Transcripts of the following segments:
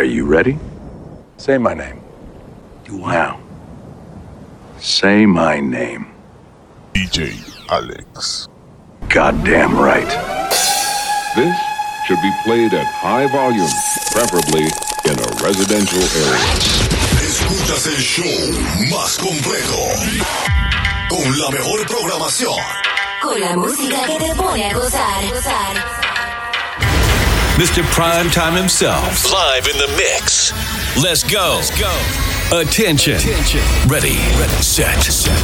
Are you ready? Say my name. You Now. Say my name. DJ Alex. Goddamn right. This should be played at high volume, preferably in a residential area. Escuchas el show más completo. Con la mejor programación. Con la música que te pone a gozar. gozar. Mr. Primetime himself. Live in the mix. Let's go. Let's go. Attention. Attention. Ready, set,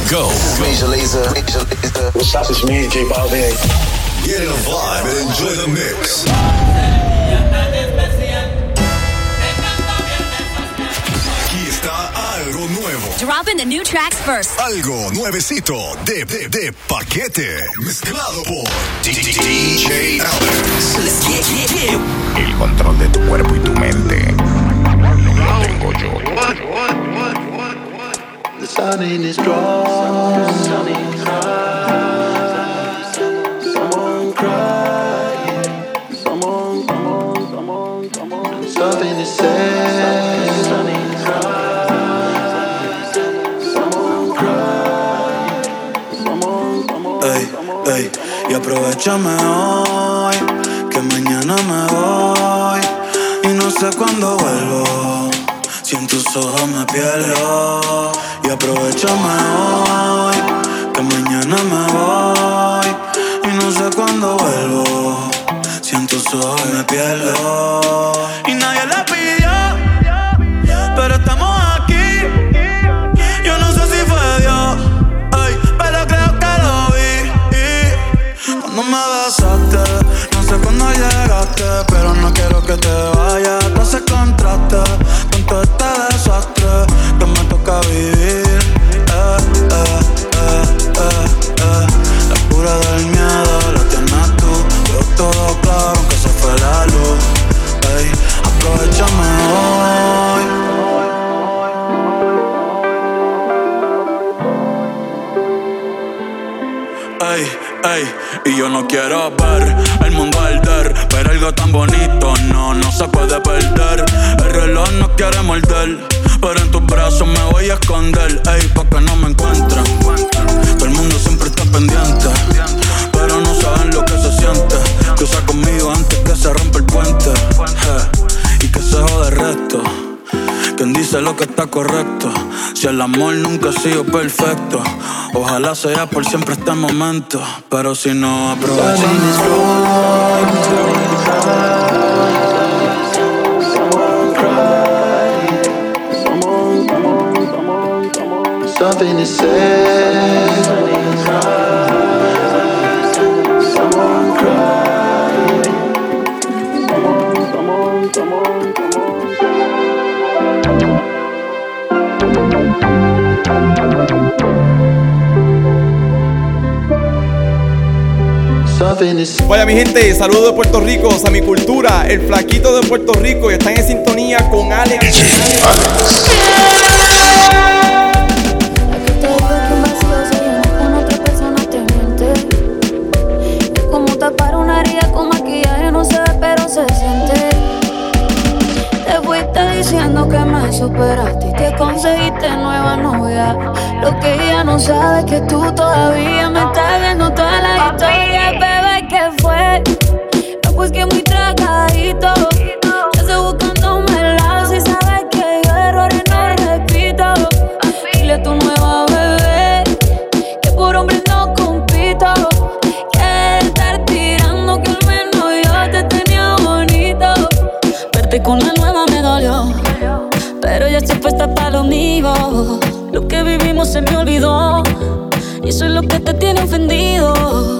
go. Major Laser. Major Laser. What's up? It's me, J Balvin. Get in a vibe and enjoy the mix. Algo nuevo. Dropping the new tracks first. Algo nuevecito de, de, de paquete. Mezclado por DJ Alex. El control de tu cuerpo y tu mente lo tengo yo. The sun in his strong. Someone crying. Someone, someone, someone, someone. Something to say. Y aprovechame hoy, que mañana me voy y no sé cuándo vuelvo. Si en tus ojos me pierdo, y aprovechame hoy, que mañana me voy y no sé cuándo vuelvo. Si en tus ojos me pierdo que te vayas. Y yo no quiero ver el mundo arder, pero algo tan bonito no, no se puede perder. El reloj no quiere morder, pero en tus brazos me voy a esconder, ey, pa' que no me encuentren. Todo el mundo siempre está pendiente, pero no saben lo que se siente. Cruza conmigo antes que se rompa el puente, eh, y que se jode el resto. Quien dice lo que está correcto. Si el amor nunca ha sido perfecto, ojalá sea por siempre este momento. Pero si no aprovechamos. Something to say. Someone someone, someone, someone. Say. Vaya mi gente, saludos de Puerto Rico, a mi cultura, el flaquito de Puerto Rico y están en sintonía con Alex. Una herida con maquillaje, no se ve, pero se siente. Te fuiste diciendo que me superaste y te conseguiste nueva novia. Lo que ella no sabe es que tú todavía me estás viendo toda la historia, bebé, ¿qué fue? No, pues que muy tragadito. Ya estoy buscándome el lado si sabes que yo errores no repito. Dile a tu nueva bebé que por hombre no compito. Que estar tirando que al menos yo te tenía bonito. Verte con la nueva me dolió, pero ya estoy puesta para lo mío. Lo que vivimos se me olvidó. Y eso es lo que te tiene ofendido.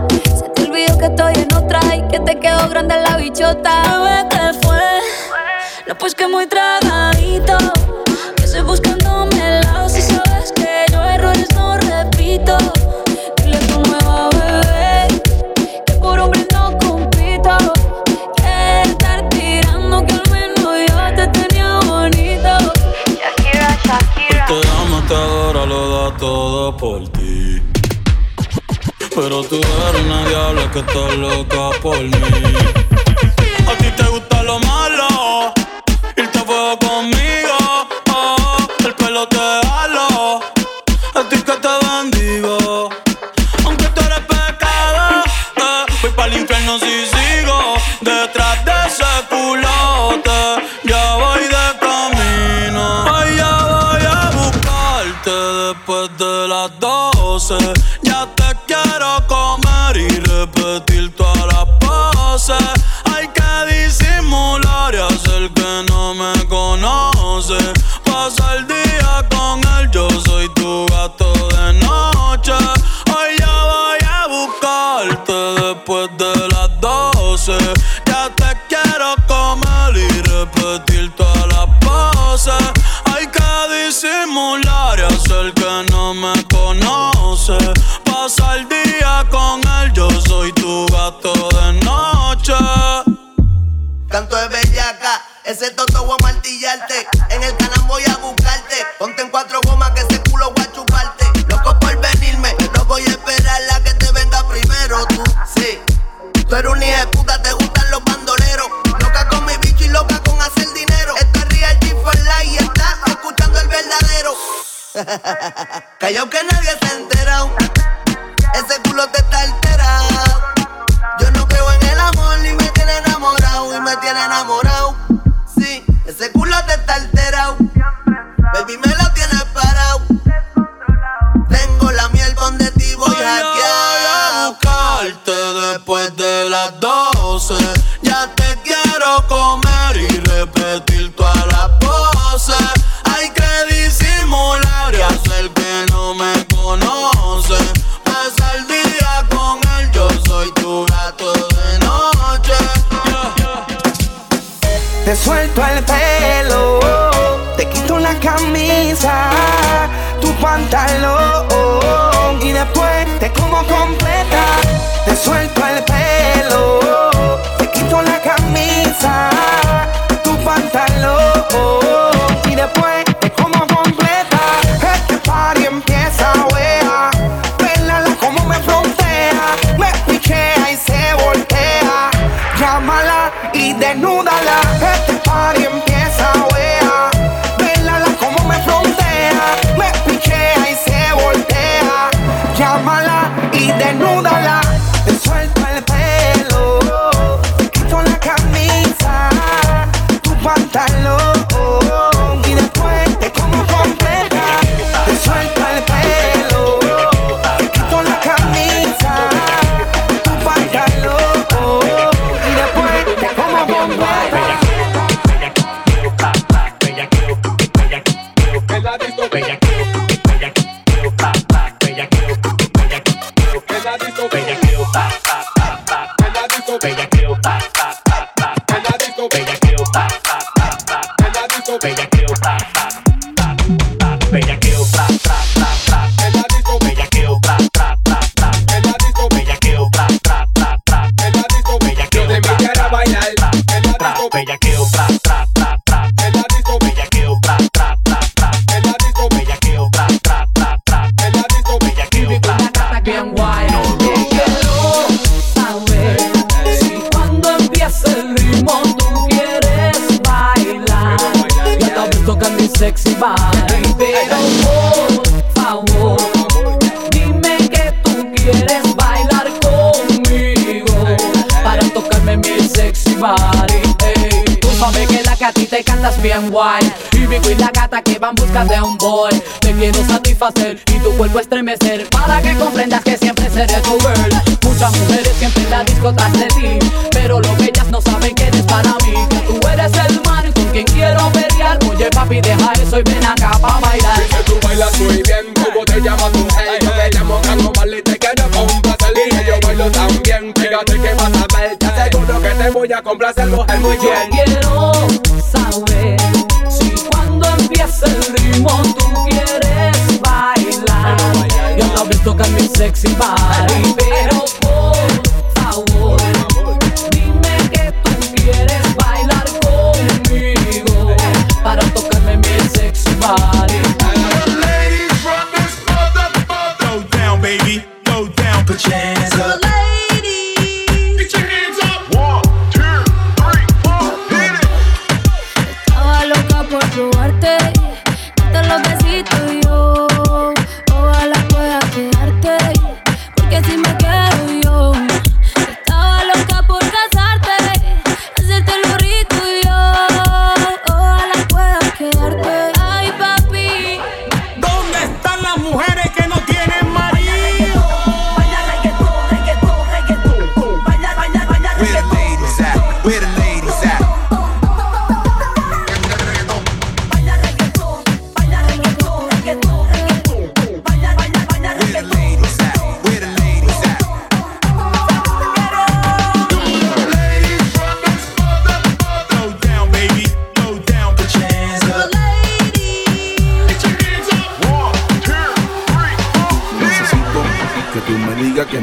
Se que estoy en otra y que te quedó grande la bichota. ¿qué fue? No, pues que muy tragadito. Que estoy buscándome Pero tú eres una diabla que está loca por mí. A ti te gusta lo malo, irte a fuego conmigo. Oh, el pelo te halo, a ti que te bendigo. Aunque tú eres pecado, eh, voy para el infierno si sigo detrás Canto de bellaca, ese toto voy martillarte. En el canal voy a buscarte. Ponte en cuatro gomas que ese culo voy a chuparte. Loco por venirme, no voy a esperar la que te venga primero. Tú, sí. Tú eres un hijo de puta, te gustan los bandoleros. Loca con mi bicho y loca con hacer dinero. Esta es Real G for Life y está escuchando el verdadero. Callao que nadie desnúdala. Y Vico y la gata que van busca de un boy. Te quiero satisfacer y tu cuerpo estremecer. Para que comprendas que siempre seré tu girl. Muchas mujeres siempre en la disco tras de ti. Pero lo que ellas no saben que eres para mí. Que tú eres el man con quien quiero pelear. Oye papi deja eso y ven acá pa' bailar. Dice tú bailas muy bien ¿Cómo te llamas tú? Hey, yo me llamo Carlos Marley y te quiero complacer Y que yo bailo tan bien Fíjate que vas a ver. Te aseguro que te voy a complacer mujer muy bien que mi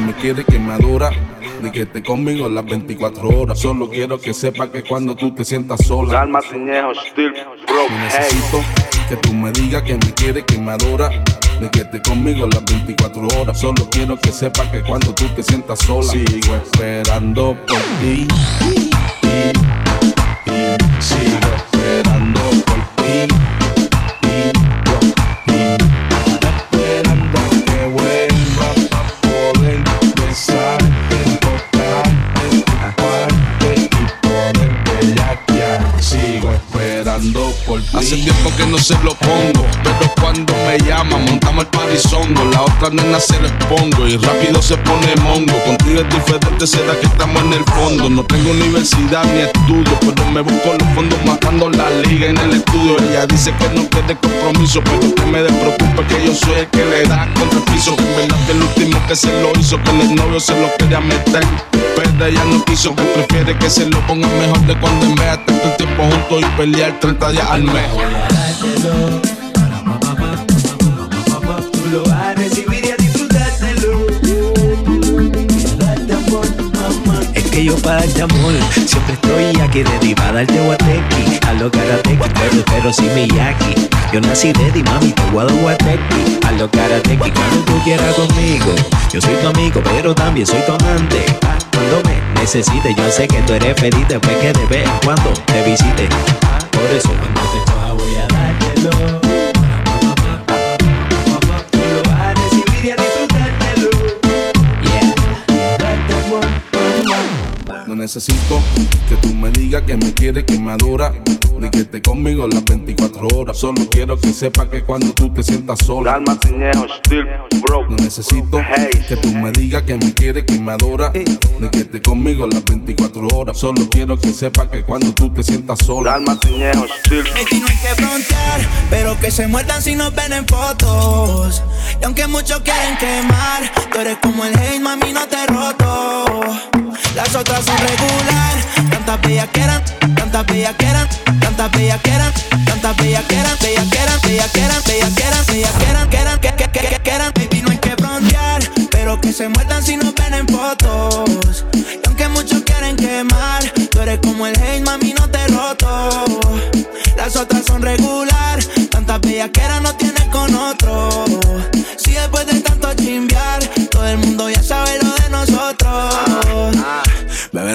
me digas que me quieres, que esté conmigo las 24 horas. Solo quiero que sepa que cuando tú te sientas sola. Calma, ciñejo, still broke. Necesito que tú me digas que me quieres, que me adora. De que esté conmigo las 24 horas. Solo quiero que sepa que cuando tú te sientas sola. Sigo esperando por ti. Y- y- Sigo Hace tiempo que no se lo pongo, pero cuando me llama montamos el parizongo. La otra nena se lo expongo y rápido se pone mongo. Contigo es diferente, será que estamos en el fondo. No tengo universidad ni estudio, pero me busco los fondos matando la liga en el estudio. Ella dice que no quiere compromiso, pero que me despreocupe que yo soy el que le da contra el en verdad que el último que se lo hizo, que el novio se lo quería meter. Pero ella no quiso, que prefiere que se lo ponga mejor de cuando en vez de estar tiempo juntos y pelear 30 días al mes. Yo para darte amor siempre estoy aquí ready para darte guatequi A lo karateki, pero, pero sin Miyaki Yo nací ready, mami, te voy a lo karateki, cuando tú quieras conmigo. Yo soy tu amigo, pero también soy tu amante. Cuando me necesites, yo sé que tú eres feliz Después que de vez cuando te visite. Por eso cuando te coja voy a dártelo necesito que tú me digas que me quieres, que me adora. Ni que esté conmigo las 24 horas. Solo quiero que sepa que cuando tú te sientas sola. No necesito que tú me digas que me quieres, que me adora. Ni que esté conmigo las 24 horas. Solo quiero que sepa que cuando tú te sientas sola. Baby, no hay que frontear, pero que se muerdan si nos ven en fotos. Y aunque muchos quieren quemar, tú eres como el hate, mami, no te he roto. Las otras son regular, tantas bellas que eran, tantas bellas que eran, tantas bellas que eran, tantas bellas que eran, bellas que eran, bellas que eran, bellas que eran, bellas que eran, que eran, que, que, que, que eran. Baby, no hay que frontear, pero que se muerdan si nos ven en fotos. Y aunque muchos quieren quemar, tú eres como el hate, mami, no te roto. Las otras son regular, tantas bellas que eran no tienen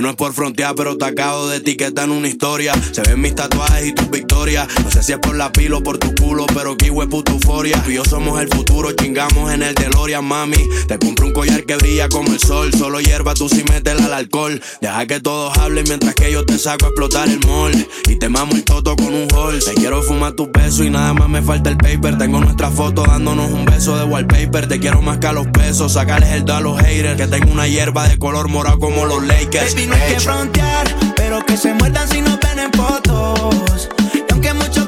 no es por frontear, pero te acabo de etiquetar en una historia. Se ven mis tatuajes y tus victorias. No sé si es por la pila o por tu culo, pero que hue. Tú y yo somos el futuro, chingamos en el DeLorean, mami. Te compro un collar que brilla como el sol. Solo hierba, tú sí métela al alcohol. Deja que todos hablen mientras que yo te saco a explotar el mall. Y te mamo el toto con un hall. Te quiero fumar tus besos y nada más me falta el paper. Tengo nuestra foto dándonos un beso de wallpaper. Te quiero más que los pesos, sacarles el do a los haters. Que tengo una hierba de color morado como los Lakers. Hay que frontear, pero que se muerdan si nos ven en fotos. Y aunque muchos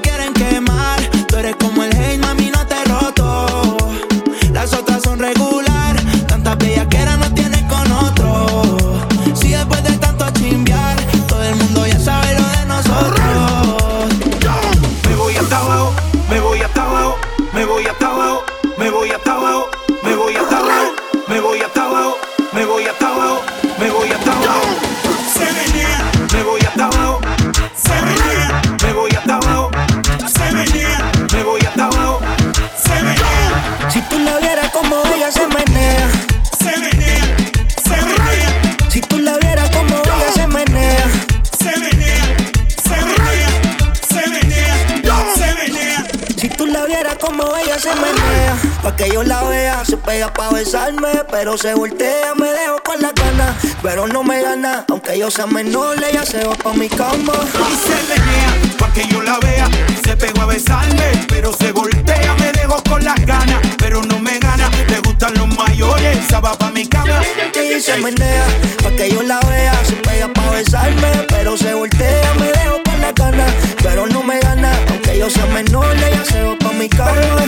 pega pa' besarme, pero se voltea. Me dejo con la gana, pero no me gana. Aunque yo sea menor, ella se va pa' mi cama. Y se menea pa' que yo la vea. Se pegó a besarme, pero se voltea. Me dejo con las ganas, pero no me gana. Le gustan los mayores, esa va pa' mi cama. Y se menea, pa' que yo la vea. Se pega pa' besarme, pero se voltea. Me dejo con la gana, pero no me gana. Aunque yo sea menor, ella se va pa' mi cama.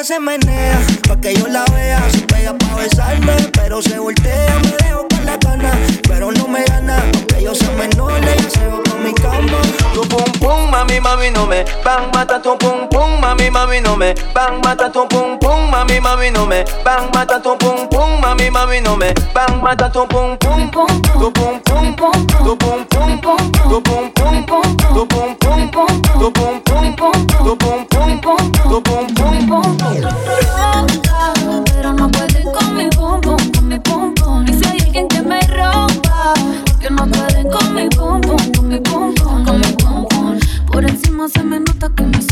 Ella se menea, pa' que yo la vea, se pega pa' besarme, pero se voltea, me dejo con la gana, pero no me gana, aunque yo sea menor, ella se va pa' mi cama. Tu pum pum, mami, mami, no me bang, mata tu pum pum, mami, mami, no me bang, mata tu pum pum, mami, mami, no me bang, mata tu pum pum, mami, mami, no me bang, mata tu pum pum, tu pum pum, tu pum pum, tu pum pum, tu pum pum, tu pum pum, tu pum pum, tu pum pum. Ronca,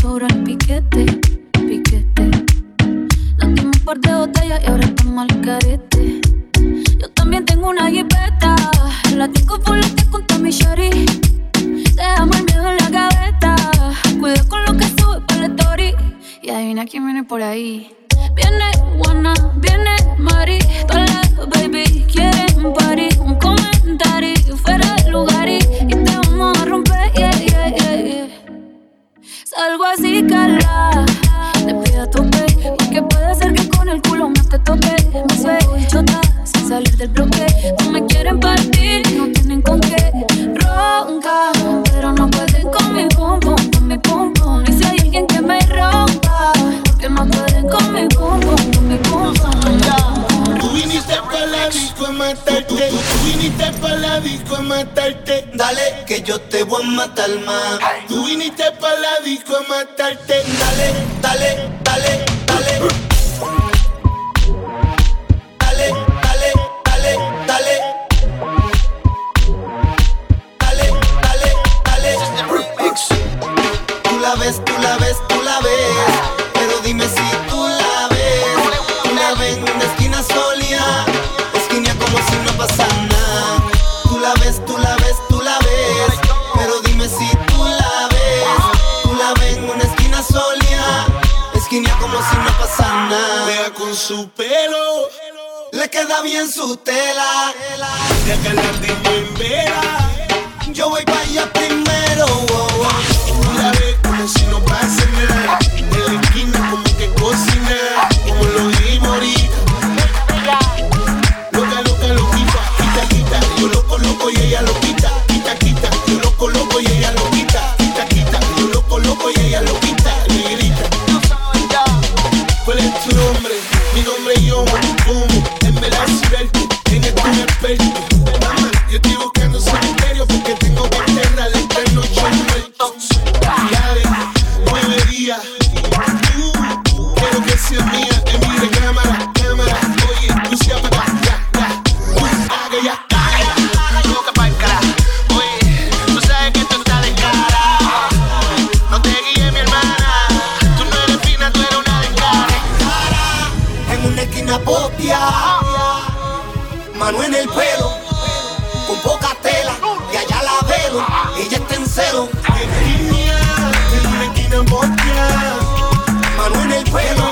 sobra el piquete, piquete. Nos dimos un par de botellas y ahora estamos al carete. Yo también tengo una jipeta, la tengo volante con mi shorty. Dejamos el miedo en la gaveta, cuida con lo que sube para el story. Y adivina quién viene por ahí. Viene Juana, viene Mari, todas las baby quieren un party, un comentario fuera de lugar y, y te vamos a romper, yeah, yeah, yeah, Salgo así, cala, te pido a tope, porque puede ser que con el culo más te toque. Me suelto y chota, sin salir del bloque, no me quieren partir, no tienen con qué. Ronca, pero no pueden con mi pum pum, con mi pum pum. Y si hay alguien que me rompa, porque no pueden con mi pum pum, con mi pum pum. Matarte. Tú viniste pa' la disco a matarte. Dale, que yo te voy a matar más. Tú viniste pa' la disco a matarte. Dale, dale, dale. Dale, su pelo. Le queda bien su tela. Deja la en vera. Yo voy para allá primero. oh, oh. La ves como si no pase nada. En mano en el pelo, con poca tela, y allá la veo, ella está en celo. En una esquina mano en el pelo,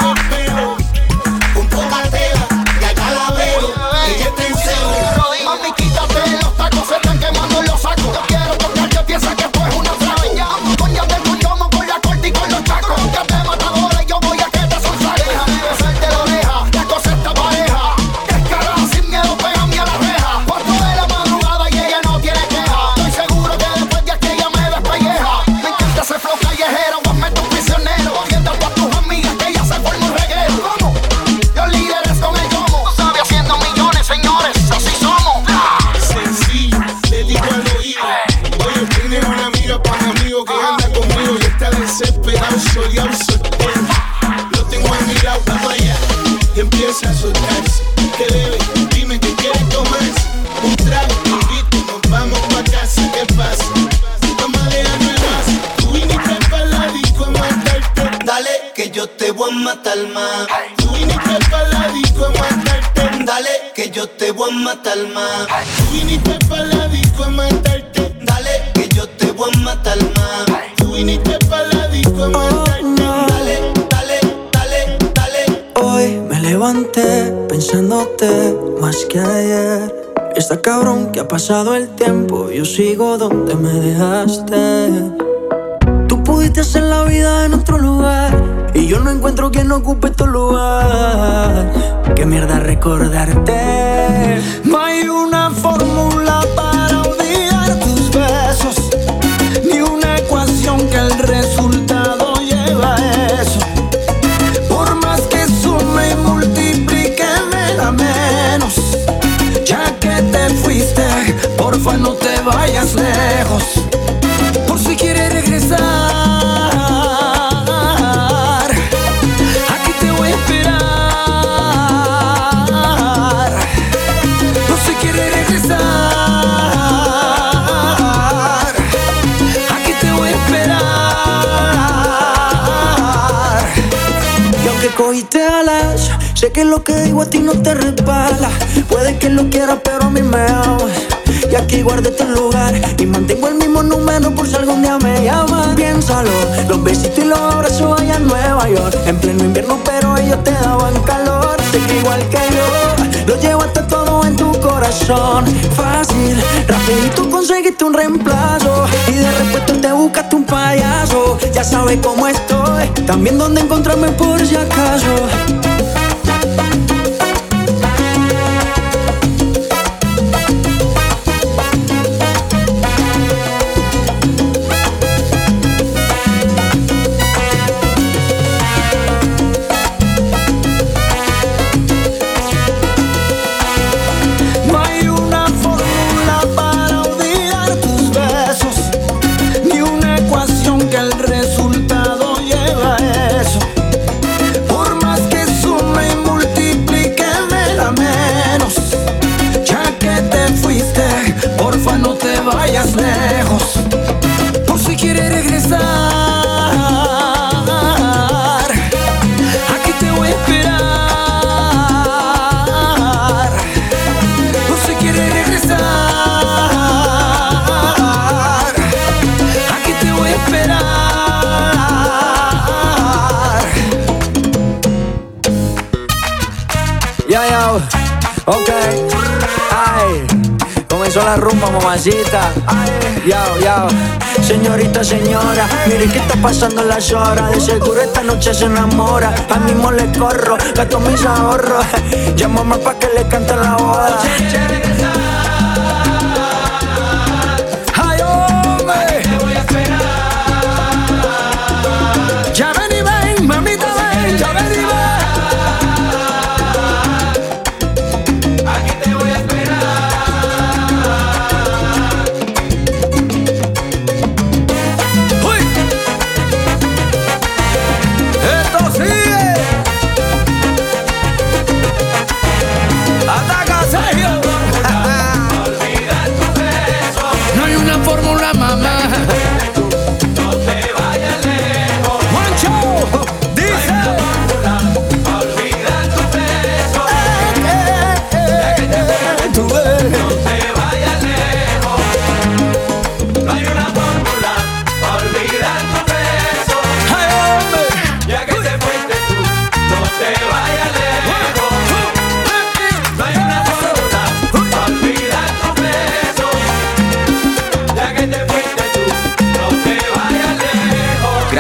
cabrón que ha pasado el tiempo, yo sigo donde me dejaste. Tú pudiste hacer la vida en otro lugar y yo no encuentro quien ocupe tu lugar. Qué mierda recordarte. No hay una fórmula para cogiste alas, sé que lo que digo a ti no te resbala. Puede que lo quieras, pero a mí me ama. Y aquí guardé tu lugar y mantengo el mismo número por si algún día me llamas. Piénsalo, los besitos y los abrazos allá en Nueva York. En pleno invierno, pero ellos te daban calor. Sé que igual que yo, lo todo en tu corazón. Fácil, rapidito conseguiste un reemplazo. Y de repente te buscaste un payaso. Ya sabes cómo estoy, también dónde encontrarme por si acaso. Ay, comenzó la rumba, mamacita. Ay, ya, ya. Señorita, señora, mire que está pasando las horas. De seguro esta noche se enamora. A mismo le corro, gasto mis ahorros. Llámame pa' que le cante la boda.